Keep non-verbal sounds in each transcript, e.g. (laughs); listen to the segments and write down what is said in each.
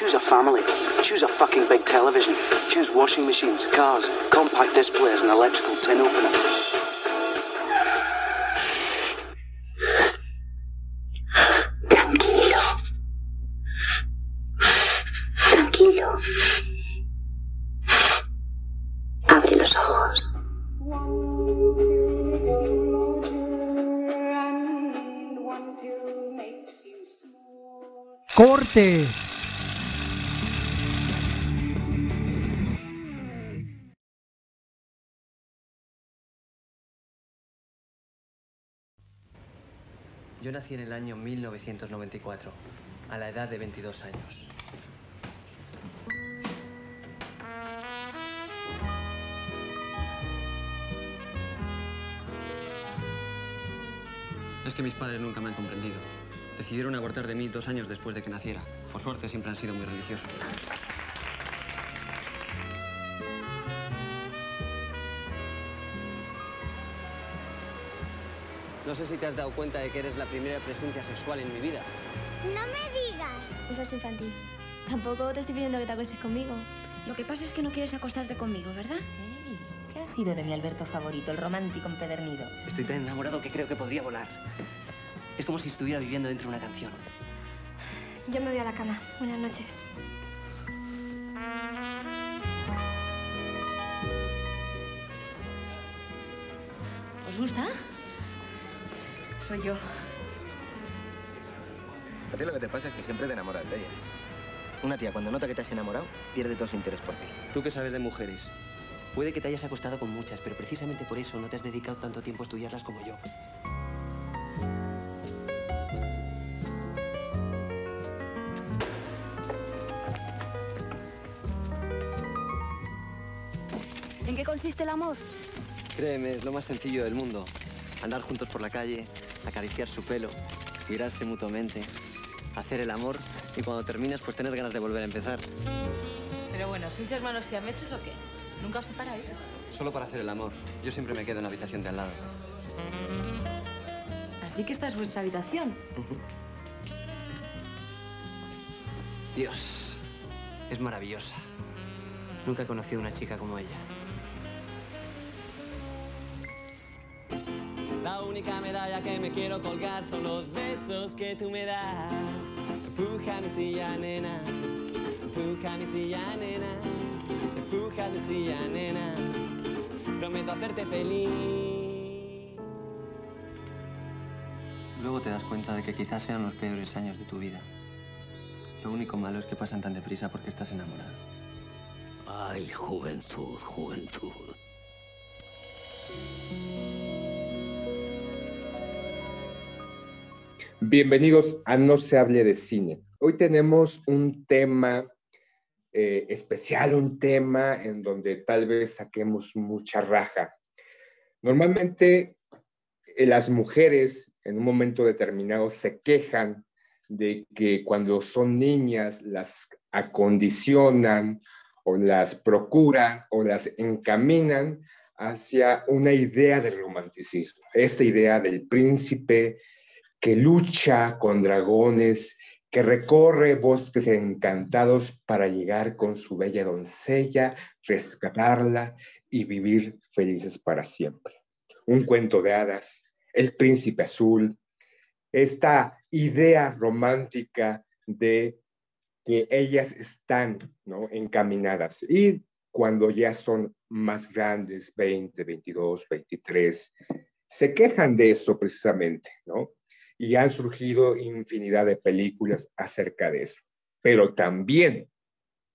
Choose a family. Choose a fucking big television. Choose washing machines, cars, compact displays, and electrical tin openers. Tranquilo. Tranquilo. Abre los ojos. Corte. Yo nací en el año 1994, a la edad de 22 años. Es que mis padres nunca me han comprendido. Decidieron abortar de mí dos años después de que naciera. Por suerte siempre han sido muy religiosos. No sé si te has dado cuenta de que eres la primera presencia sexual en mi vida. No me digas. Eso es infantil. Tampoco te estoy pidiendo que te acuestes conmigo. Lo que pasa es que no quieres acostarte conmigo, ¿verdad? ¿Qué ha sido de mi Alberto favorito, el romántico empedernido? Estoy tan enamorado que creo que podría volar. Es como si estuviera viviendo dentro de una canción. Yo me voy a la cama. Buenas noches. ¿Os gusta? Soy yo. A ti lo que te pasa es que siempre te enamoras de ellas. Una tía, cuando nota que te has enamorado, pierde todo su interés por ti. ¿Tú qué sabes de mujeres? Puede que te hayas acostado con muchas, pero precisamente por eso no te has dedicado tanto tiempo a estudiarlas como yo. ¿En qué consiste el amor? Créeme, es lo más sencillo del mundo. Andar juntos por la calle, acariciar su pelo, mirarse mutuamente, hacer el amor y cuando terminas pues tener ganas de volver a empezar. Pero bueno, ¿sois hermanos siameses o qué? ¿Nunca os separáis? Solo para hacer el amor. Yo siempre me quedo en la habitación de al lado. Así que esta es vuestra habitación. Dios, es maravillosa. Nunca he conocido una chica como ella. Única medalla que me quiero colgar son los besos que tú me das. Empuja mi silla, nena. Empuja mi silla, nena. Empuja mi silla, nena. Prometo hacerte feliz. Luego te das cuenta de que quizás sean los peores años de tu vida. Lo único malo es que pasan tan deprisa porque estás enamorado. Ay, juventud, juventud. Bienvenidos a No se hable de cine. Hoy tenemos un tema eh, especial, un tema en donde tal vez saquemos mucha raja. Normalmente eh, las mujeres en un momento determinado se quejan de que cuando son niñas las acondicionan o las procuran o las encaminan hacia una idea del romanticismo, esta idea del príncipe que lucha con dragones, que recorre bosques encantados para llegar con su bella doncella, rescatarla y vivir felices para siempre. Un cuento de hadas, el príncipe azul, esta idea romántica de que ellas están ¿no? encaminadas y cuando ya son más grandes, 20, 22, 23, se quejan de eso precisamente, ¿no? Y han surgido infinidad de películas acerca de eso. Pero también,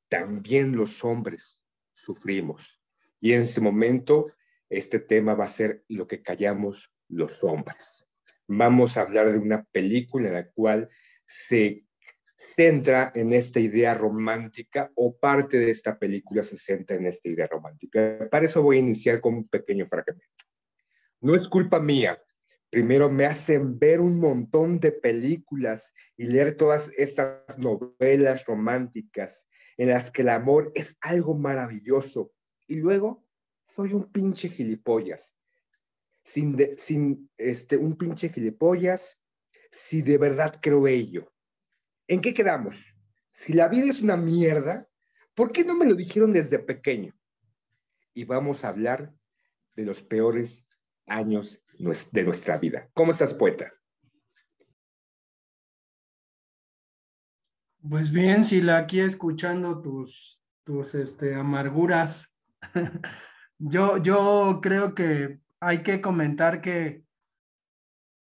también los hombres sufrimos. Y en ese momento, este tema va a ser lo que callamos los hombres. Vamos a hablar de una película en la cual se centra en esta idea romántica o parte de esta película se centra en esta idea romántica. Para eso voy a iniciar con un pequeño fragmento. No es culpa mía. Primero me hacen ver un montón de películas y leer todas estas novelas románticas en las que el amor es algo maravilloso. Y luego soy un pinche gilipollas. Sin, sin este, un pinche gilipollas, si de verdad creo ello. ¿En qué quedamos? Si la vida es una mierda, ¿por qué no me lo dijeron desde pequeño? Y vamos a hablar de los peores años de nuestra vida. ¿Cómo estás, poeta? Pues bien, Sila, aquí escuchando tus, tus este, amarguras. (laughs) yo, yo creo que hay que comentar que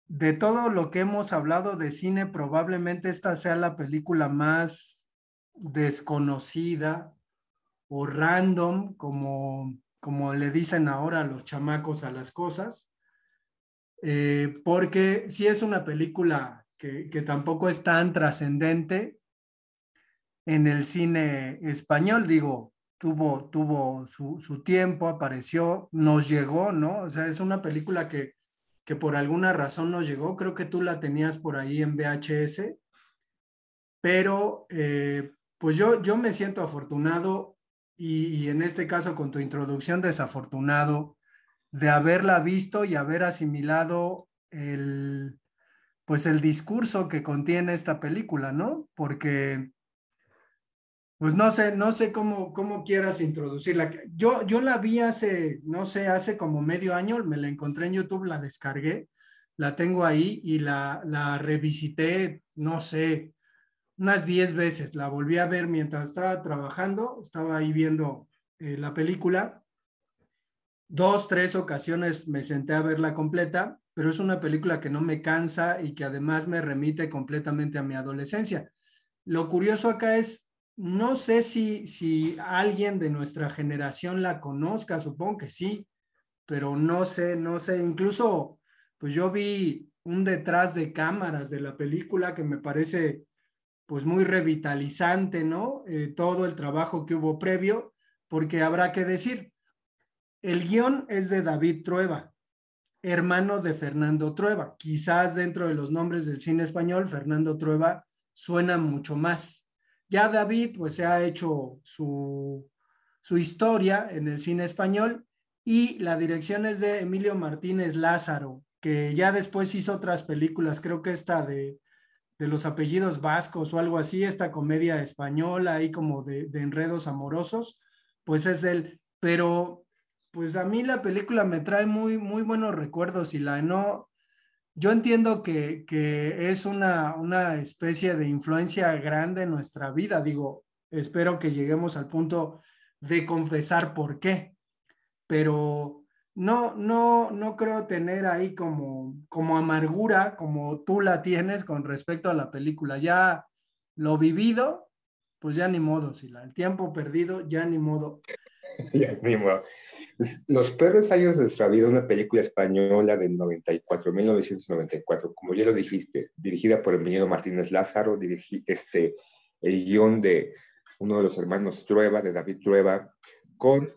de todo lo que hemos hablado de cine, probablemente esta sea la película más desconocida o random, como, como le dicen ahora los chamacos a las cosas, eh, porque sí es una película que, que tampoco es tan trascendente en el cine español, digo, tuvo, tuvo su, su tiempo, apareció, nos llegó, ¿no? O sea, es una película que que por alguna razón no llegó. Creo que tú la tenías por ahí en VHS, pero eh, pues yo, yo me siento afortunado y, en este caso con tu introducción desafortunado de haberla visto y haber asimilado el, pues el discurso que contiene esta película, ¿no? Porque pues no sé, no sé cómo, cómo quieras introducirla. Yo, yo la vi hace, no sé, hace como medio año, me la encontré en YouTube, la descargué, la tengo ahí y la, la revisité, no sé, unas 10 veces. La volví a ver mientras estaba trabajando, estaba ahí viendo eh, la película. Dos, tres ocasiones me senté a verla completa, pero es una película que no me cansa y que además me remite completamente a mi adolescencia. Lo curioso acá es no sé si, si alguien de nuestra generación la conozca, supongo que sí, pero no sé, no sé, incluso pues yo vi un detrás de cámaras de la película que me parece pues muy revitalizante, ¿no? Eh, todo el trabajo que hubo previo, porque habrá que decir, el guion es de David Trueba, hermano de Fernando Trueba. Quizás dentro de los nombres del cine español, Fernando Trueba suena mucho más. Ya David pues se ha hecho su, historia en el cine español y la dirección es de Emilio Martínez Lázaro, que ya después hizo otras películas, creo que esta de, los apellidos vascos o algo así, esta comedia española ahí como de, de enredos amorosos, pues es de él. Pero pues a mí la película me trae muy, muy buenos recuerdos y la no, yo entiendo que, es una, una, especie de influencia grande en nuestra vida. Digo, espero que lleguemos al punto de confesar por qué, pero no, no, no creo tener ahí como, como amargura como tú la tienes con respecto a la película. Ya lo vivido, pues ya ni modo, si el tiempo perdido, ya ni modo. (laughs) ya ni modo. Los peores años de nuestra vida, una película española de 94, 1994, como ya lo dijiste, dirigida por Emiliano Martínez Lázaro, dirigí este, el guion de uno de los hermanos Trueba, de David Trueba, con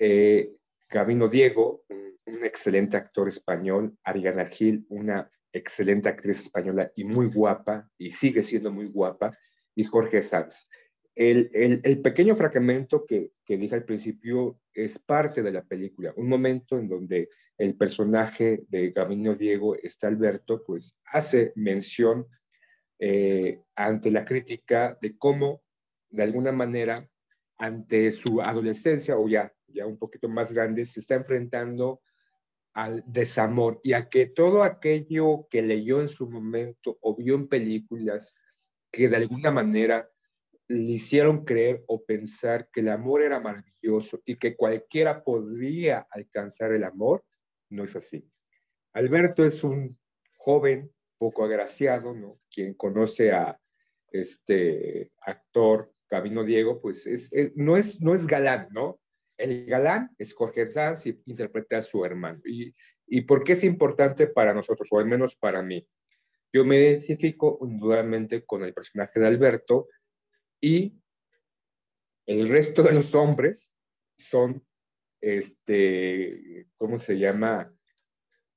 eh, Gabino Diego, un, un, excelente actor español, Ariana Gil, una excelente actriz española y muy guapa, y sigue siendo muy guapa, y Jorge Sanz. El, el, pequeño fragmento que, que, dije al principio es parte de la película, un momento en donde el personaje de Gabino Diego, está Alberto, pues hace mención eh, ante la crítica de cómo, de alguna manera, ante su adolescencia o ya, ya un poquito más grande, se está enfrentando al desamor y a que todo aquello que leyó en su momento o vio en películas que de alguna manera le hicieron creer o pensar que el amor era maravilloso y que cualquiera podría alcanzar el amor, no es así. Alberto es un joven poco agraciado, ¿no? Quien conoce a este actor Camino Diego, pues es, no, es, no es galán, ¿no? El galán es Jorge Sanz y interpreta a su hermano. Y, ¿Y por qué es importante para nosotros, o al menos para mí? Yo me identifico indudablemente con el personaje de Alberto y el resto de los hombres son, este, ¿cómo se llama?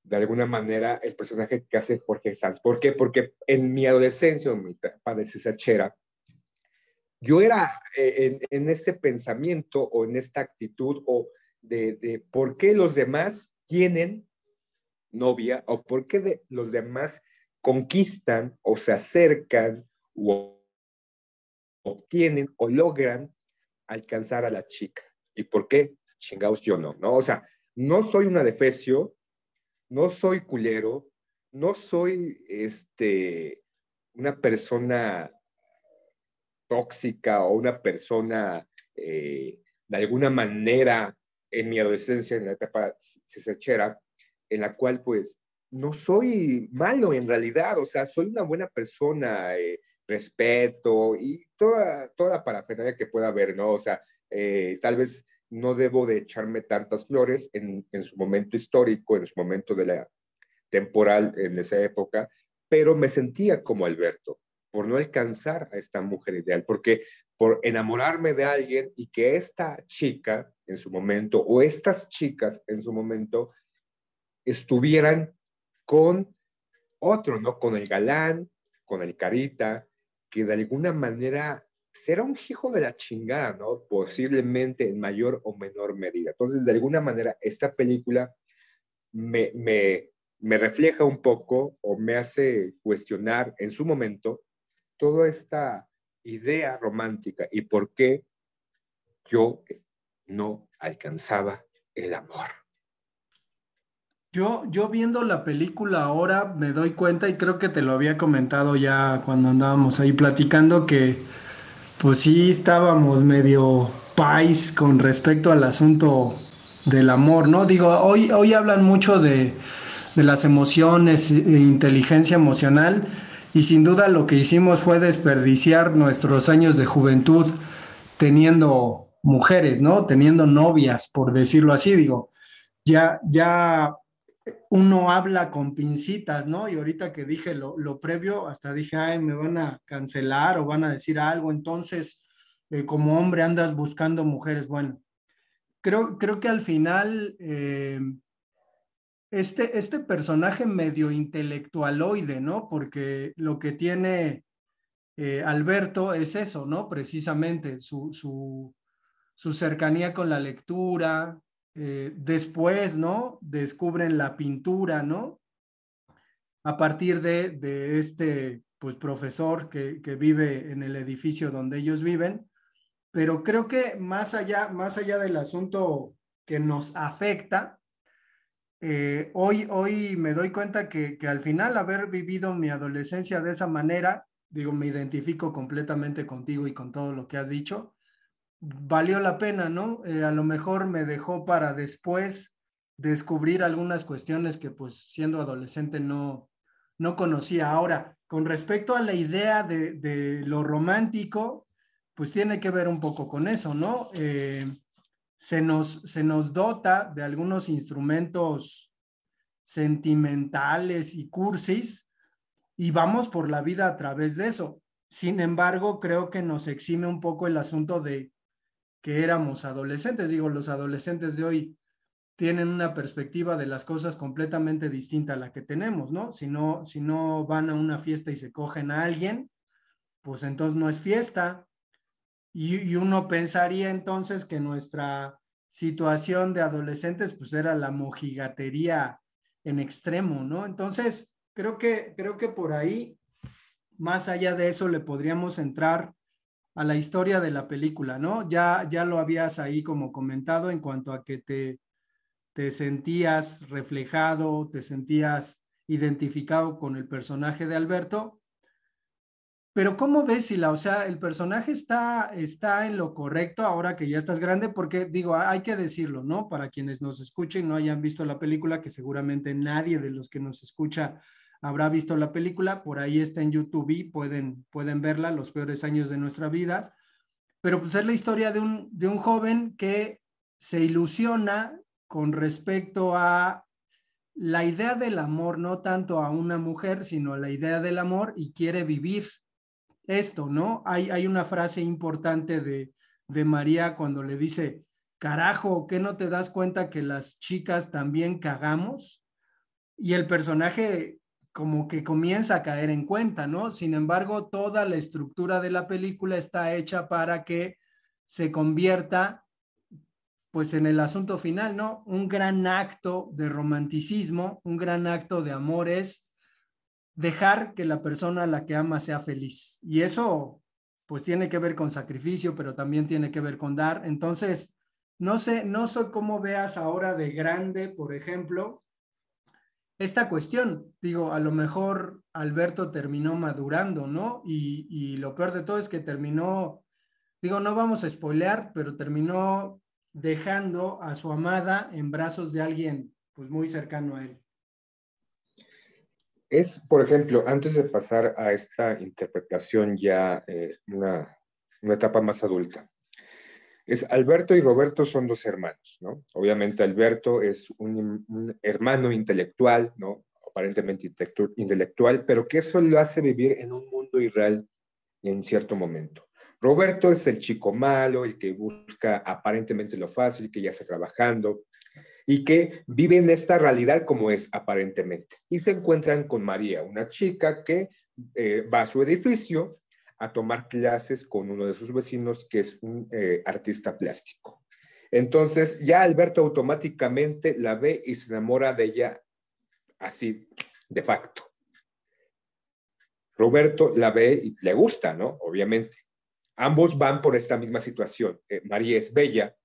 De alguna manera, el personaje que hace Jorge Sanz. ¿Por qué? Porque en mi adolescencia, en mi etapa de cesachera, yo era eh, en, este pensamiento o en esta actitud o de, de, por qué los demás tienen novia o por qué los demás conquistan o se acercan o obtienen o logran alcanzar a la chica. ¿Y por qué? Chingados yo no, ¿no? O sea, no soy una defecio, no soy culero, no soy este, una persona tóxica o una persona eh, de alguna manera en mi adolescencia, en la etapa cesechera, en la cual pues no soy malo en realidad, o sea, soy una buena persona, eh, respeto y toda, toda parafernalia que pueda haber, ¿no? O sea, eh, tal vez no debo de echarme tantas flores en, en su momento histórico, en su momento de la temporal en esa época, pero me sentía como Alberto por no alcanzar a esta mujer ideal, porque por enamorarme de alguien y que esta chica en su momento o estas chicas en su momento estuvieran con otro, ¿no? Con el galán, con el carita, que de alguna manera será un hijo de la chingada, ¿no? Posiblemente en mayor o menor medida. Entonces, de alguna manera, esta película me, me, me refleja un poco o me hace cuestionar en su momento toda esta idea romántica y por qué yo no alcanzaba el amor. Yo, yo viendo la película ahora me doy cuenta y creo que te lo había comentado ya cuando andábamos ahí platicando que pues sí estábamos medio pais con respecto al asunto del amor, ¿no? Digo, hoy, hoy hablan mucho de, de las emociones e inteligencia emocional y sin duda lo que hicimos fue desperdiciar nuestros años de juventud teniendo mujeres, ¿no? Teniendo novias, por decirlo así, digo, ya, ya uno habla con pincitas, ¿no? Y ahorita que dije lo, previo, hasta dije, ay, me van a cancelar o van a decir algo, entonces, eh, como hombre andas buscando mujeres. Bueno, creo, creo que al final eh, este, este personaje medio intelectualoide, ¿no? Porque lo que tiene eh, Alberto es eso, ¿no? Precisamente su, su, cercanía con la lectura. Eh, después, ¿no? Descubren la pintura, ¿no? A partir de, este, pues, profesor que, que vive en el edificio donde ellos viven. Pero creo que más allá, más allá del asunto que nos afecta, eh, hoy, hoy me doy cuenta que, al final haber vivido mi adolescencia de esa manera, digo, me identifico completamente contigo y con todo lo que has dicho, valió la pena, ¿no? Eh, a lo mejor me dejó para después descubrir algunas cuestiones que pues siendo adolescente no, no conocía. Ahora, con respecto a la idea de, lo romántico, pues tiene que ver un poco con eso, ¿no? Eh, se nos, se nos dota de algunos instrumentos sentimentales y cursis y vamos por la vida a través de eso. Sin embargo, creo que nos exime un poco el asunto de que éramos adolescentes. Digo, los adolescentes de hoy tienen una perspectiva de las cosas completamente distinta a la que tenemos, ¿no? Si no, si no van a una fiesta y se cogen a alguien, pues entonces no es fiesta, y, uno pensaría entonces que nuestra situación de adolescentes pues era la mojigatería en extremo, ¿no? Entonces, creo que, creo que por ahí más allá de eso le podríamos entrar a la historia de la película, ¿no? Ya, ya lo habías ahí como comentado en cuanto a que te, te sentías reflejado, te sentías identificado con el personaje de Alberto. Pero ¿cómo ves, Sila? O sea, el personaje está, está en lo correcto ahora que ya estás grande, porque digo, hay que decirlo, ¿no? Para quienes nos escuchen, no hayan visto la película, que seguramente nadie de los que nos escucha habrá visto la película, por ahí está en YouTube y pueden, pueden verla, los peores años de nuestra vida. Pero pues es la historia de un, de un joven que se ilusiona con respecto a la idea del amor, no tanto a una mujer, sino a la idea del amor y quiere vivir esto, ¿no? Hay, hay una frase importante de, de María cuando le dice, carajo, ¿qué no te das cuenta que las chicas también cagamos? Y el personaje como que comienza a caer en cuenta, ¿no? Sin embargo, toda la estructura de la película está hecha para que se convierta pues en el asunto final, ¿no? Un gran acto de romanticismo, un gran acto de amor es dejar que la persona a la que ama sea feliz. Y eso pues tiene que ver con sacrificio, pero también tiene que ver con dar. Entonces, no sé, no sé cómo veas ahora de grande, por ejemplo, esta cuestión. Digo, a lo mejor Alberto terminó madurando, ¿no? Y, lo peor de todo es que terminó, digo, no vamos a spoilear, pero terminó dejando a su amada en brazos de alguien pues muy cercano a él. Es, por ejemplo, antes de pasar a esta interpretación ya eh, una, una etapa más adulta, es Alberto y Roberto son dos hermanos, ¿no? Obviamente Alberto es un, hermano intelectual, ¿no? Aparentemente intelectual, pero que eso lo hace vivir en un mundo irreal en cierto momento. Roberto es el chico malo, el que busca aparentemente lo fácil, que ya está trabajando y que vive en esta realidad como es aparentemente. Y se encuentran con María, una chica que eh, va a su edificio a tomar clases con uno de sus vecinos que es un eh, artista plástico. Entonces ya Alberto automáticamente la ve y se enamora de ella así, de facto. Roberto la ve y le gusta, ¿no? Obviamente. Ambos van por esta misma situación. Eh, María es bella.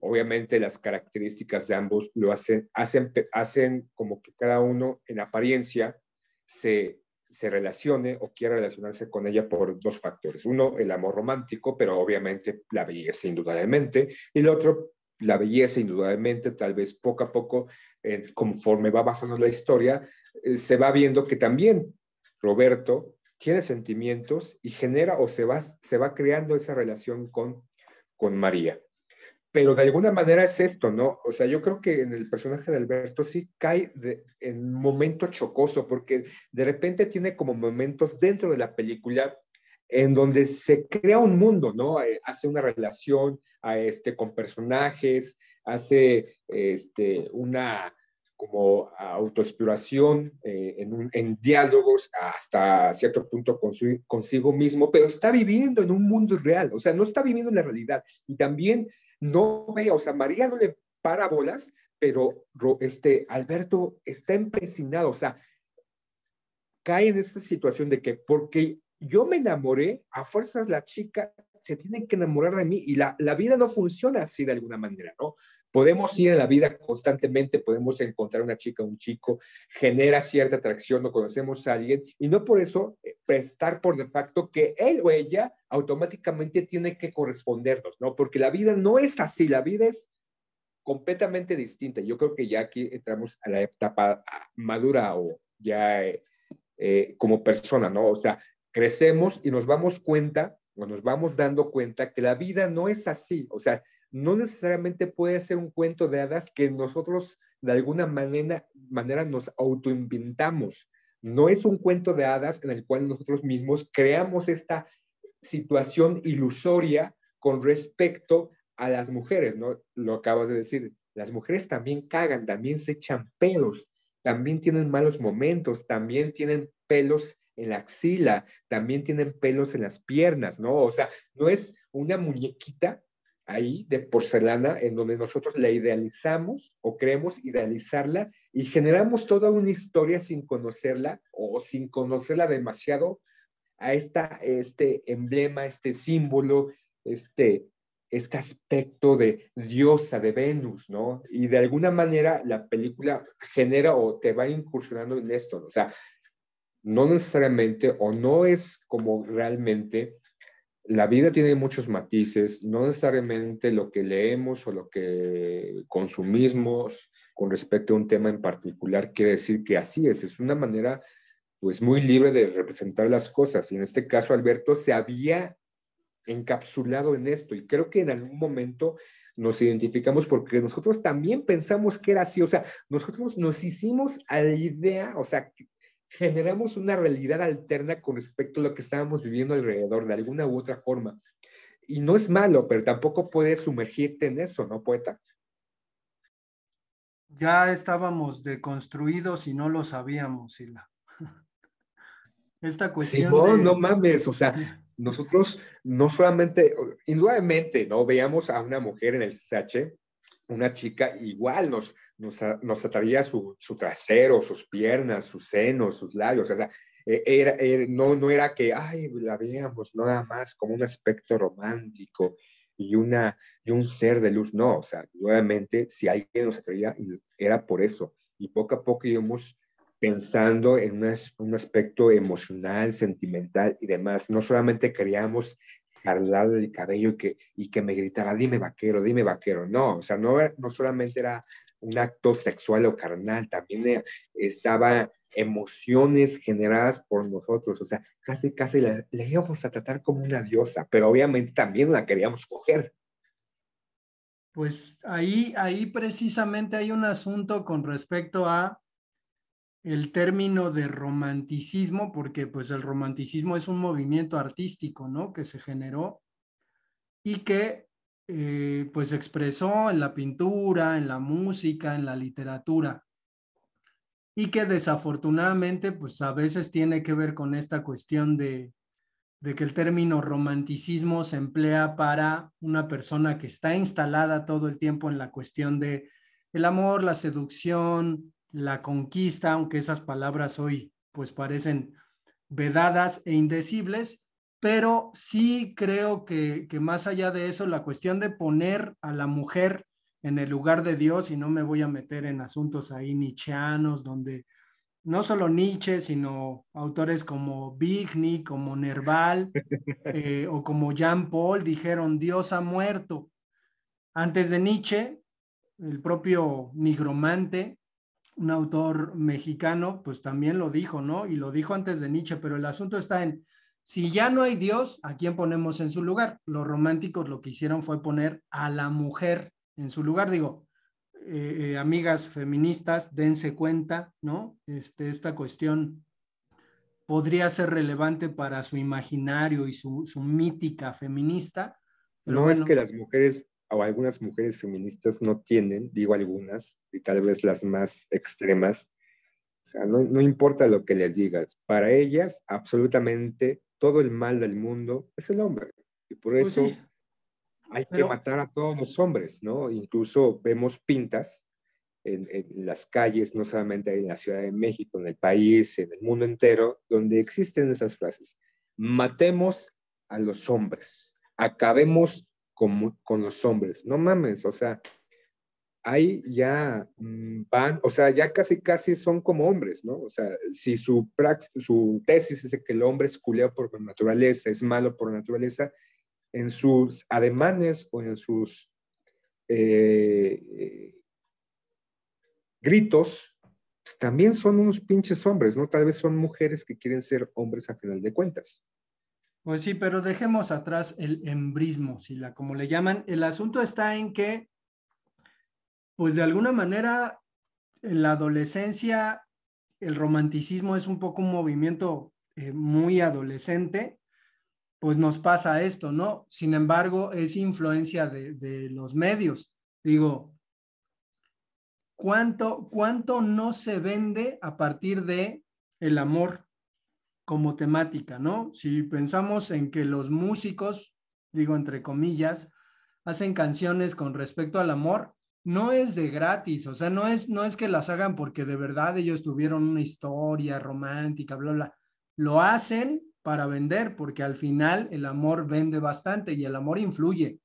Obviamente las características de ambos lo hacen, hacen, hacen como que cada uno en apariencia se se relacione o quiera relacionarse con ella por dos factores. Uno, el amor romántico, pero obviamente la belleza indudablemente. Y el otro, la belleza indudablemente, tal vez poco a poco, conforme va pasando la historia, eh, se va viendo que también Roberto tiene sentimientos y genera o se va, se va creando esa relación con, con María pero de alguna manera es esto, ¿no? O sea, yo creo que en el personaje de Alberto sí cae en un momento chocoso, porque de repente tiene como momentos dentro de la película en donde se crea un mundo, ¿no? Eh, hace una relación a este, con personajes, hace este, una como autoexploración eh, en, en, diálogos hasta cierto punto con consigo mismo, pero está viviendo en un mundo real, o sea, no está viviendo en la realidad. Y también no ve, o sea, María no le para bolas, pero este, Alberto está empecinado, o sea, cae en esta situación de que porque yo me enamoré, a fuerzas la chica se tiene que enamorar de mí y la, la vida no funciona así de alguna manera, ¿no? Podemos ir en la vida constantemente, podemos encontrar una chica, un chico, genera cierta atracción, no conocemos a alguien y no por eso eh, prestar por de facto que él o ella automáticamente tiene que correspondernos, ¿no? Porque la vida no es así, la vida es completamente distinta. Yo creo que ya aquí entramos a la etapa madura o ya eh, eh, como persona, ¿no? O sea, crecemos y nos vamos cuenta o nos vamos dando cuenta que la vida no es así. O sea, no necesariamente puede ser un cuento de hadas que nosotros de alguna manera, manera nos autoinventamos. No es un cuento de hadas en el cual nosotros mismos creamos esta situación ilusoria con respecto a las mujeres, ¿no? Lo acabas de decir, las mujeres también cagan, también se echan pelos, también tienen malos momentos, también tienen pelos en la axila, también tienen pelos en las piernas, ¿no? O sea, no es una muñequita ahí de porcelana en donde nosotros la idealizamos o creemos idealizarla y generamos toda una historia sin conocerla o sin conocerla demasiado a esta, este emblema, este símbolo, este, este aspecto de diosa, de Venus, ¿no? Y de alguna manera la película genera o te va incursionando en esto, o sea, no necesariamente o no es como realmente, la vida tiene muchos matices, no necesariamente lo que leemos o lo que consumimos con respecto a un tema en particular quiere decir que así es, es una manera pues muy libre de representar las cosas. Y en este caso, Alberto se había encapsulado en esto y creo que en algún momento nos identificamos porque nosotros también pensamos que era así, o sea, nosotros nos hicimos a la idea, o sea, generamos una realidad alterna con respecto a lo que estábamos viviendo alrededor de alguna u otra forma. Y no es malo, pero tampoco puedes sumergirte en eso, ¿no, poeta? Ya estábamos deconstruidos y no lo sabíamos, Sila. (laughs) Esta cuestión. Sí, no mames, o sea, nosotros no solamente, indudablemente, ¿no? Veíamos a una mujer en el CH, una chica, igual nos, nos, nos ataría su, su, trasero, sus piernas, sus senos, sus labios, o sea, e, era, no, no era que, ay, la veíamos nada más como un aspecto romántico y, una, y un ser de luz, no, o sea, nuevamente, si alguien nos atraía, era por eso, y poco a poco íbamos pensando en un aspecto emocional, sentimental y demás. No solamente queríamos jalarle el cabello y que, y que me gritara, dime vaquero, dime vaquero. No, o sea, no, no solamente era un acto sexual o carnal, también estaba emociones generadas por nosotros, o sea, casi, casi la, íbamos a tratar como una diosa, pero obviamente también la queríamos coger. Pues ahí, ahí precisamente hay un asunto con respecto a el término de romanticismo, porque pues el romanticismo es un movimiento artístico, ¿no? Que se generó y que eh, pues expresó en la pintura, en la música, en la literatura y que desafortunadamente pues a veces tiene que ver con esta cuestión de, de que el término romanticismo se emplea para una persona que está instalada todo el tiempo en la cuestión de el amor, la seducción, la conquista, aunque esas palabras hoy pues parecen vedadas e indecibles, pero sí creo que, que, más allá de eso, la cuestión de poner a la mujer en el lugar de Dios, y no me voy a meter en asuntos ahí nicheanos, donde no solo Nietzsche, sino autores como Bigny, como Nerval eh, o como Jean Paul dijeron, Dios ha muerto. Antes de Nietzsche, el propio nigromante un autor mexicano, pues también lo dijo, ¿no? Y lo dijo antes de Nietzsche, pero el asunto está en, si ya no hay Dios, ¿a quién ponemos en su lugar? Los románticos lo que hicieron fue poner a la mujer en su lugar. Digo, eh, eh, amigas feministas, dense cuenta, ¿no? Este, esta cuestión podría ser relevante para su imaginario y su, su mítica feminista. no es que las mujeres o algunas mujeres feministas no tienen, digo algunas, y tal vez las más extremas, o sea, no, no, importa lo que les digas, para ellas absolutamente todo el mal del mundo es el hombre. Y por pues eso hay que matar a todos los hombres, ¿no? Incluso vemos pintas en, en, las calles, no solamente en la Ciudad de México, en el país, en el mundo entero, donde existen esas frases. Matemos a los hombres, acabemos con, los hombres. No mames, o sea, ahí ya mm, van, o sea, ya casi casi son como hombres, ¿no? O sea, si su, su tesis es que el hombre es culeo por naturaleza, es malo por naturaleza, en sus ademanes o en sus eh, gritos, pues, también son unos pinches hombres, ¿no? Tal vez son mujeres que quieren ser hombres a final de cuentas. Pues sí, pero dejemos atrás el embrismo, Sila, como le llaman. El asunto está en que, pues de alguna manera, en la adolescencia, el romanticismo es un poco un movimiento eh, muy adolescente, pues nos pasa esto, ¿no? Sin embargo, es influencia de, de los medios. Digo, ¿cuánto, ¿cuánto no se vende a partir de el amor? Como temática, ¿no? Si pensamos en que los músicos, digo entre comillas, hacen canciones con respecto al amor, no es de gratis, o sea, no es, no es que las hagan porque de verdad ellos tuvieron una historia romántica, bla, bla. Lo hacen para vender, porque al final el amor vende bastante y el amor influye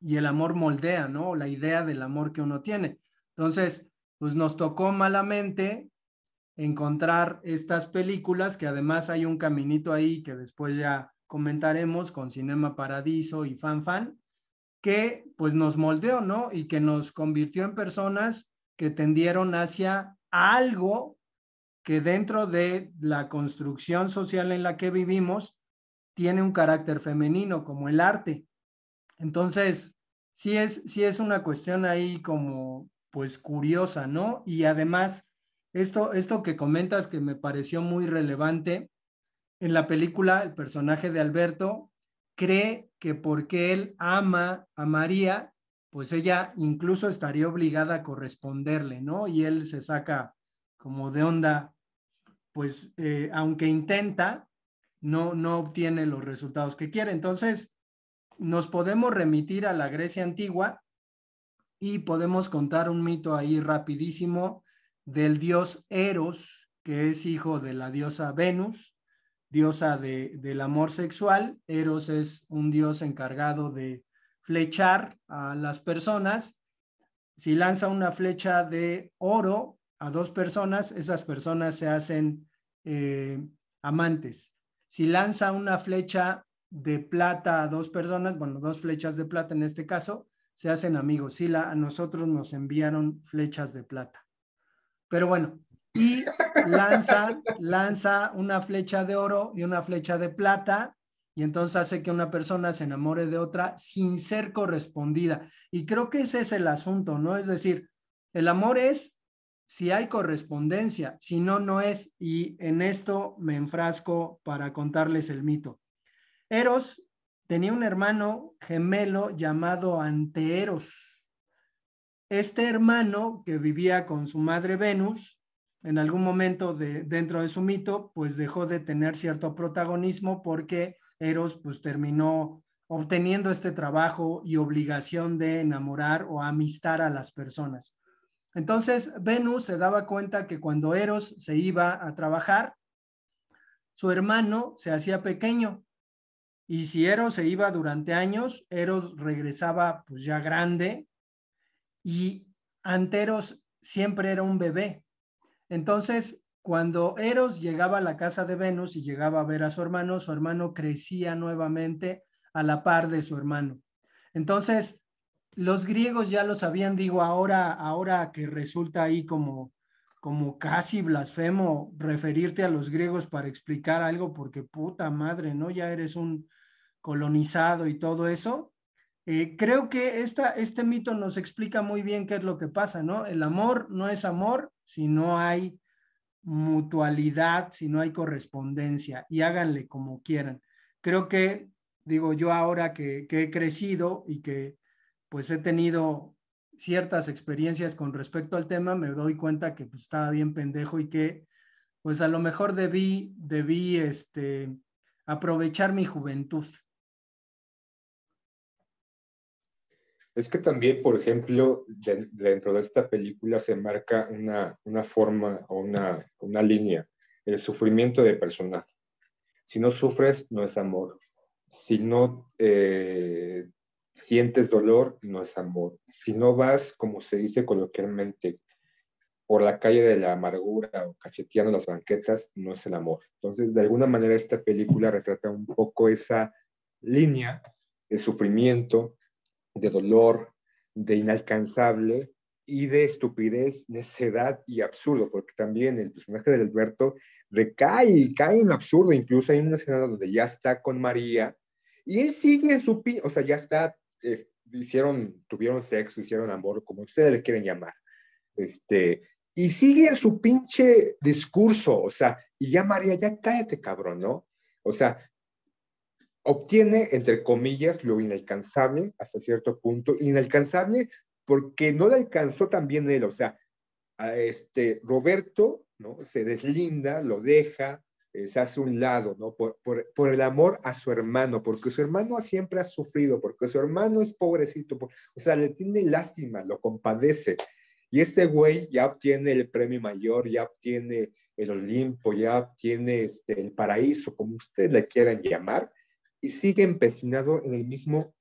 y el amor moldea, ¿no? La idea del amor que uno tiene. Entonces, pues nos tocó malamente encontrar estas películas, que además hay un caminito ahí que después ya comentaremos con Cinema Paradiso y Fan Fan, que pues nos moldeó, ¿no? Y que nos convirtió en personas que tendieron hacia algo que dentro de la construcción social en la que vivimos tiene un carácter femenino, como el arte. Entonces, sí es, sí es una cuestión ahí como, pues, curiosa, ¿no? Y además, esto, esto que comentas que me pareció muy relevante, en la película, el personaje de Alberto cree que porque él ama a María, pues ella incluso estaría obligada a corresponderle, ¿no? Y él se saca como de onda, pues eh, aunque intenta, no, no obtiene los resultados que quiere. Entonces, nos podemos remitir a la Grecia antigua y podemos contar un mito ahí rapidísimo del dios Eros, que es hijo de la diosa Venus, diosa de, del amor sexual. Eros es un dios encargado de flechar a las personas. Si lanza una flecha de oro a dos personas, esas personas se hacen eh, amantes. Si lanza una flecha de plata a dos personas, bueno, dos flechas de plata en este caso, se hacen amigos. Sí, la, a nosotros nos enviaron flechas de plata. Pero bueno, y lanza, lanza una flecha de oro y una flecha de plata y entonces hace que una persona se enamore de otra sin ser correspondida. Y creo que ese es el asunto, ¿no? Es decir, el amor es si hay correspondencia, si no, no es. Y en esto me enfrasco para contarles el mito. Eros tenía un hermano gemelo llamado Anteeros. Este hermano que vivía con su madre Venus, en algún momento de, dentro de su mito, pues dejó de tener cierto protagonismo porque Eros pues terminó obteniendo este trabajo y obligación de enamorar o amistar a las personas. Entonces, Venus se daba cuenta que cuando Eros se iba a trabajar, su hermano se hacía pequeño y si Eros se iba durante años, Eros regresaba pues ya grande y Anteros siempre era un bebé. Entonces, cuando Eros llegaba a la casa de Venus y llegaba a ver a su hermano, su hermano crecía nuevamente a la par de su hermano. Entonces, los griegos ya lo sabían, digo, ahora, ahora que resulta ahí como, como casi blasfemo referirte a los griegos para explicar algo, porque puta madre, ¿no? Ya eres un, colonizado y todo eso, eh, creo que esta, este mito nos explica muy bien qué es lo que pasa, ¿no? El amor no es amor si no hay mutualidad, si no hay correspondencia y háganle como quieran. Creo que, digo, yo ahora que, que he crecido y que pues he tenido ciertas experiencias con respecto al tema, me doy cuenta que pues, estaba bien pendejo y que pues a lo mejor debí, debí este, aprovechar mi juventud. Es que también, por ejemplo, dentro de esta película se marca una, una forma o una, una línea, el sufrimiento de personaje. Si no sufres, no es amor. Si no eh, sientes dolor, no es amor. Si no vas, como se dice coloquialmente, por la calle de la amargura o cacheteando las banquetas, no es el amor. Entonces, de alguna manera, esta película retrata un poco esa línea de sufrimiento de dolor, de inalcanzable y de estupidez, necedad y absurdo, porque también el personaje de Alberto recae y cae en absurdo. Incluso hay una escena donde ya está con María y él sigue en su, o sea, ya está, hicieron, tuvieron sexo, hicieron amor, como ustedes le quieren llamar. Este, y sigue en su pinche discurso, o sea, y ya María, ya cállate, cabrón, ¿no? O sea, obtiene, entre comillas, lo inalcanzable hasta cierto punto, inalcanzable porque no le alcanzó también él, o sea, a este Roberto, ¿no? Se deslinda, lo deja, eh, se hace un lado, ¿no? Por, por, por, el amor a su hermano, porque su hermano siempre ha sufrido, porque su hermano es pobrecito, o sea, le tiene lástima, lo compadece. Y este güey ya obtiene el premio mayor, ya obtiene el Olimpo, ya tiene este, el paraíso, como ustedes le quieran llamar, y sigue empecinado en el mismo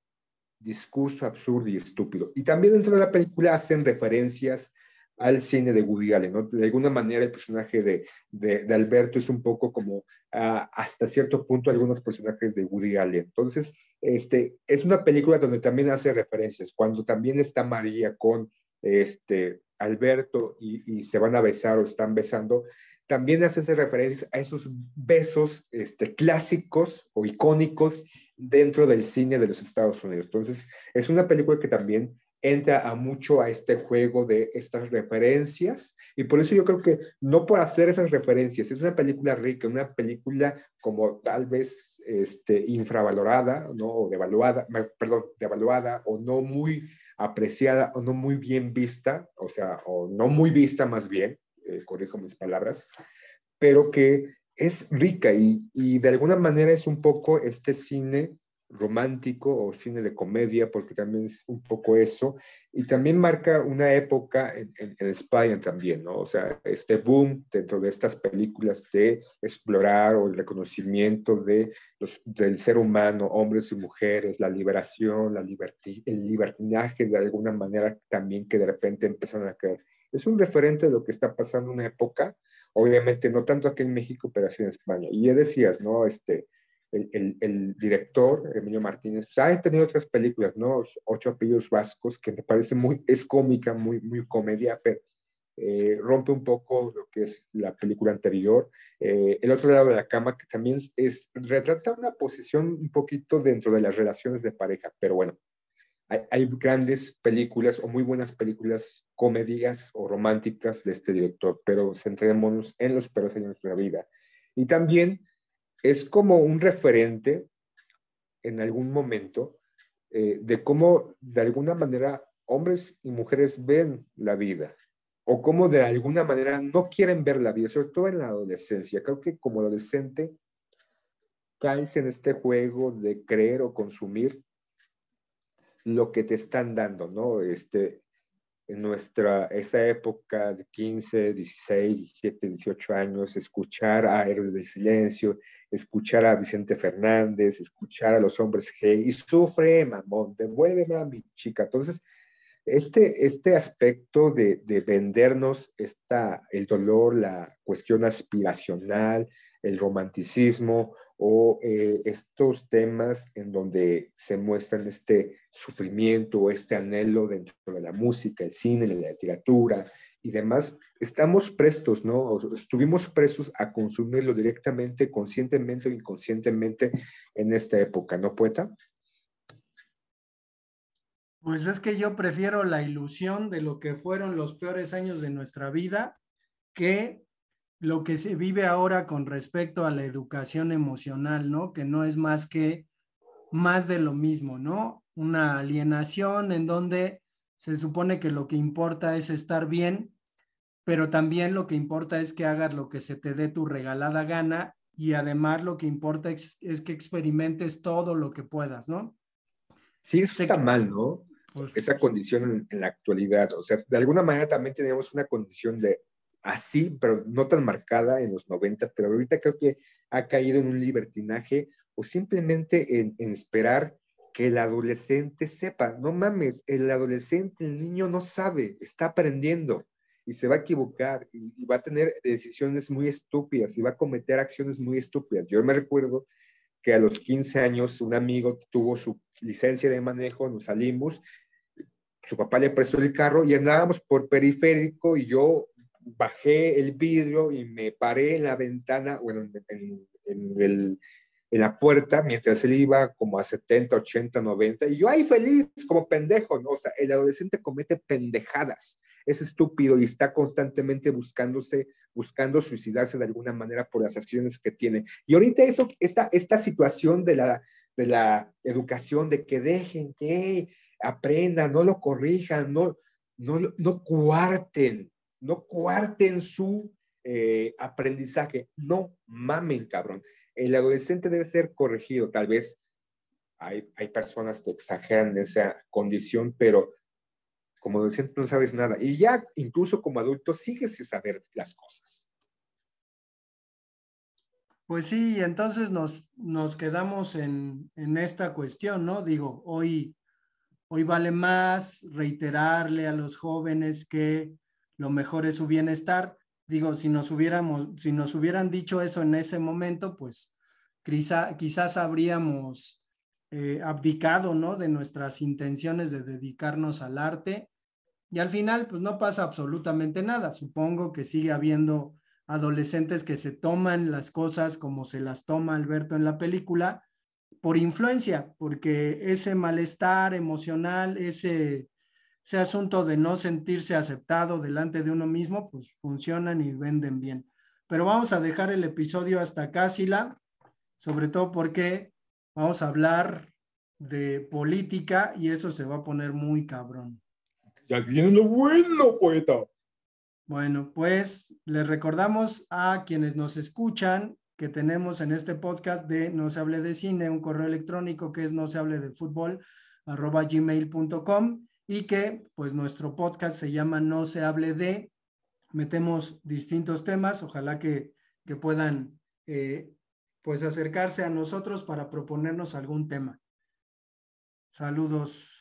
discurso absurdo y estúpido. Y también dentro de la película hacen referencias al cine de Woody Allen. De alguna manera el personaje de, de, Alberto es un poco como ah, hasta cierto punto algunos personajes de Woody Allen. Entonces, este, es una película donde también hace referencias, cuando también está María con este, Alberto y se van a besar o están besando, también hace referencias a esos besos este, clásicos o icónicos dentro del cine de los Estados Unidos. Entonces, es una película que también entra a mucho a este juego de estas referencias y por eso yo creo que no por hacer esas referencias, es una película rica, una película como tal vez este, infravalorada. O devaluada, perdón, devaluada o no muy apreciada o no muy bien vista, o sea, o no muy vista más bien, eh, corrijo mis palabras, pero que es rica y, y de alguna manera es un poco este cine romántico o cine de comedia, porque también es un poco eso, y también marca una época en, en, España también, ¿no? O sea, este boom dentro de estas películas de explorar o el reconocimiento de los, del ser humano, hombres y mujeres, la liberación, la el libertinaje de alguna manera también que de repente empezaron a caer. Es un referente de lo que está pasando en una época, obviamente no tanto aquí en México, pero así en España. Y ya decías, ¿no? Este, el, el, director, Emilio Martínez, pues, ha tenido otras películas, ¿no? Ocho apellidos vascos, que me parece muy, es cómica, muy, muy comedia, pero eh, rompe un poco lo que es la película anterior. Eh, el otro lado de la cama, que también es, retrata una posición un poquito dentro de las relaciones de pareja, pero bueno, hay, grandes películas o muy buenas películas comedias o románticas de este director, pero centrémonos en los peores años de la vida. Y también es como un referente en algún momento eh, de cómo de alguna manera hombres y mujeres ven la vida o cómo de alguna manera no quieren ver la vida, sobre todo en la adolescencia. Creo que como adolescente caes en este juego de creer o consumir lo que te están dando, ¿no? Este, en nuestra, esa época de 15, 16, 17, 18 años, escuchar a Héroes del Silencio, escuchar a Vicente Fernández, escuchar a los hombres G, y sufre, mamón, devuélveme a mi chica. Entonces, este, este aspecto de, de vendernos esta, el dolor, la cuestión aspiracional, el romanticismo o eh, estos temas en donde se muestran este sufrimiento o este anhelo dentro de la música, el cine, la literatura y demás, estamos prestos, ¿no? Estuvimos prestos a consumirlo directamente, conscientemente o inconscientemente en esta época, ¿no, poeta? Pues es que yo prefiero la ilusión de lo que fueron los peores años de nuestra vida que lo que se vive ahora con respecto a la educación emocional, ¿no? Que no es más que más de lo mismo, ¿no? Una alienación en donde se supone que lo que importa es estar bien, pero también lo que importa es que hagas lo que se te dé tu regalada gana y además lo que importa es, que experimentes todo lo que puedas, ¿no? Sí, eso está mal, ¿no? Pues Esa condición en, en, la actualidad. O sea, de alguna manera también tenemos una condición de así, pero no tan marcada en los 90, pero ahorita creo que ha caído en un libertinaje o simplemente en, esperar que el adolescente sepa, no mames, el adolescente, el niño no sabe, está aprendiendo y se va a equivocar y, y, va a tener decisiones muy estúpidas y va a cometer acciones muy estúpidas. Yo me recuerdo que a los 15 años un amigo tuvo su licencia de manejo, nos salimos, su papá le prestó el carro y andábamos por periférico y yo bajé el vidrio y me paré en la ventana, bueno, en, el, en la puerta, mientras él iba como a 70, 80, 90, y yo ahí feliz, como pendejo, ¿no? O sea, el adolescente comete pendejadas, es estúpido y está constantemente buscándose, buscando suicidarse de alguna manera por las acciones que tiene. Y ahorita eso, esta, esta situación de la, de la educación, de que dejen que aprendan, no lo corrijan, no, no, no cuarten, no cuarten su eh, aprendizaje, no mamen, cabrón. El adolescente debe ser corregido, tal vez hay, hay personas que exageran esa condición, pero como adolescente no sabes nada. Y ya incluso como adulto sigues sin saber las cosas. Pues sí, entonces nos, nos quedamos en, en esta cuestión, ¿no? Digo, hoy, hoy vale más reiterarle a los jóvenes que lo mejor es su bienestar. Digo, si nos hubiéramos, si nos hubieran dicho eso en ese momento, pues quizá, quizás habríamos eh, abdicado, ¿no? De nuestras intenciones de dedicarnos al arte. Y al final, pues no pasa absolutamente nada. Supongo que sigue habiendo adolescentes que se toman las cosas como se las toma Alberto en la película por influencia, porque ese malestar emocional, ese, ese asunto de no sentirse aceptado delante de uno mismo, pues funcionan y venden bien. Pero vamos a dejar el episodio hasta acá, Sila, sobre todo porque vamos a hablar de política y eso se va a poner muy cabrón. Ya viene lo bueno, poeta. Bueno, pues les recordamos a quienes nos escuchan que tenemos en este podcast de No se hable de cine, un correo electrónico que es no se hable de fútbol arroba gmail.com y que pues nuestro podcast se llama No se hable de, metemos distintos temas, ojalá que, que puedan eh, pues acercarse a nosotros para proponernos algún tema. Saludos.